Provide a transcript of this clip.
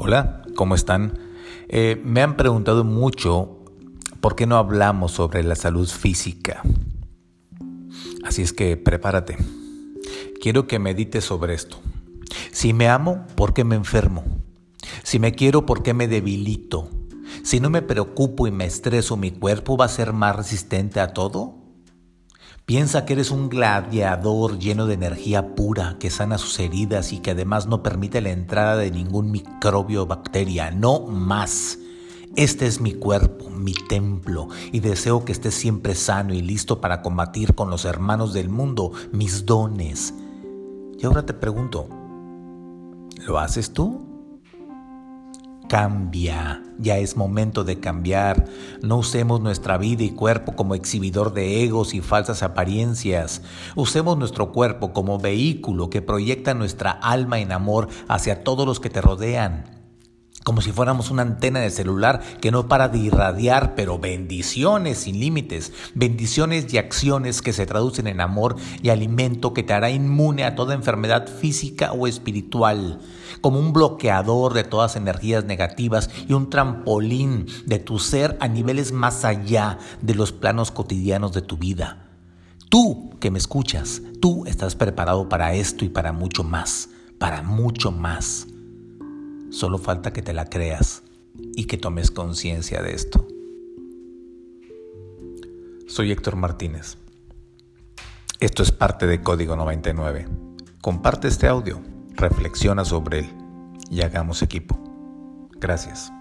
Hola, ¿cómo están? Eh, me han preguntado mucho por qué no hablamos sobre la salud física. Así es que prepárate. Quiero que medites sobre esto. Si me amo, ¿por qué me enfermo? Si me quiero, ¿por qué me debilito? Si no me preocupo y me estreso, ¿mi cuerpo va a ser más resistente a todo? Piensa que eres un gladiador lleno de energía pura que sana sus heridas y que además no permite la entrada de ningún microbio o bacteria. No más. Este es mi cuerpo, mi templo, y deseo que estés siempre sano y listo para combatir con los hermanos del mundo mis dones. Y ahora te pregunto, ¿lo haces tú? Cambia, ya es momento de cambiar. No usemos nuestra vida y cuerpo como exhibidor de egos y falsas apariencias. Usemos nuestro cuerpo como vehículo que proyecta nuestra alma en amor hacia todos los que te rodean como si fuéramos una antena de celular que no para de irradiar, pero bendiciones sin límites, bendiciones y acciones que se traducen en amor y alimento que te hará inmune a toda enfermedad física o espiritual, como un bloqueador de todas energías negativas y un trampolín de tu ser a niveles más allá de los planos cotidianos de tu vida. Tú que me escuchas, tú estás preparado para esto y para mucho más, para mucho más. Solo falta que te la creas y que tomes conciencia de esto. Soy Héctor Martínez. Esto es parte de Código 99. Comparte este audio, reflexiona sobre él y hagamos equipo. Gracias.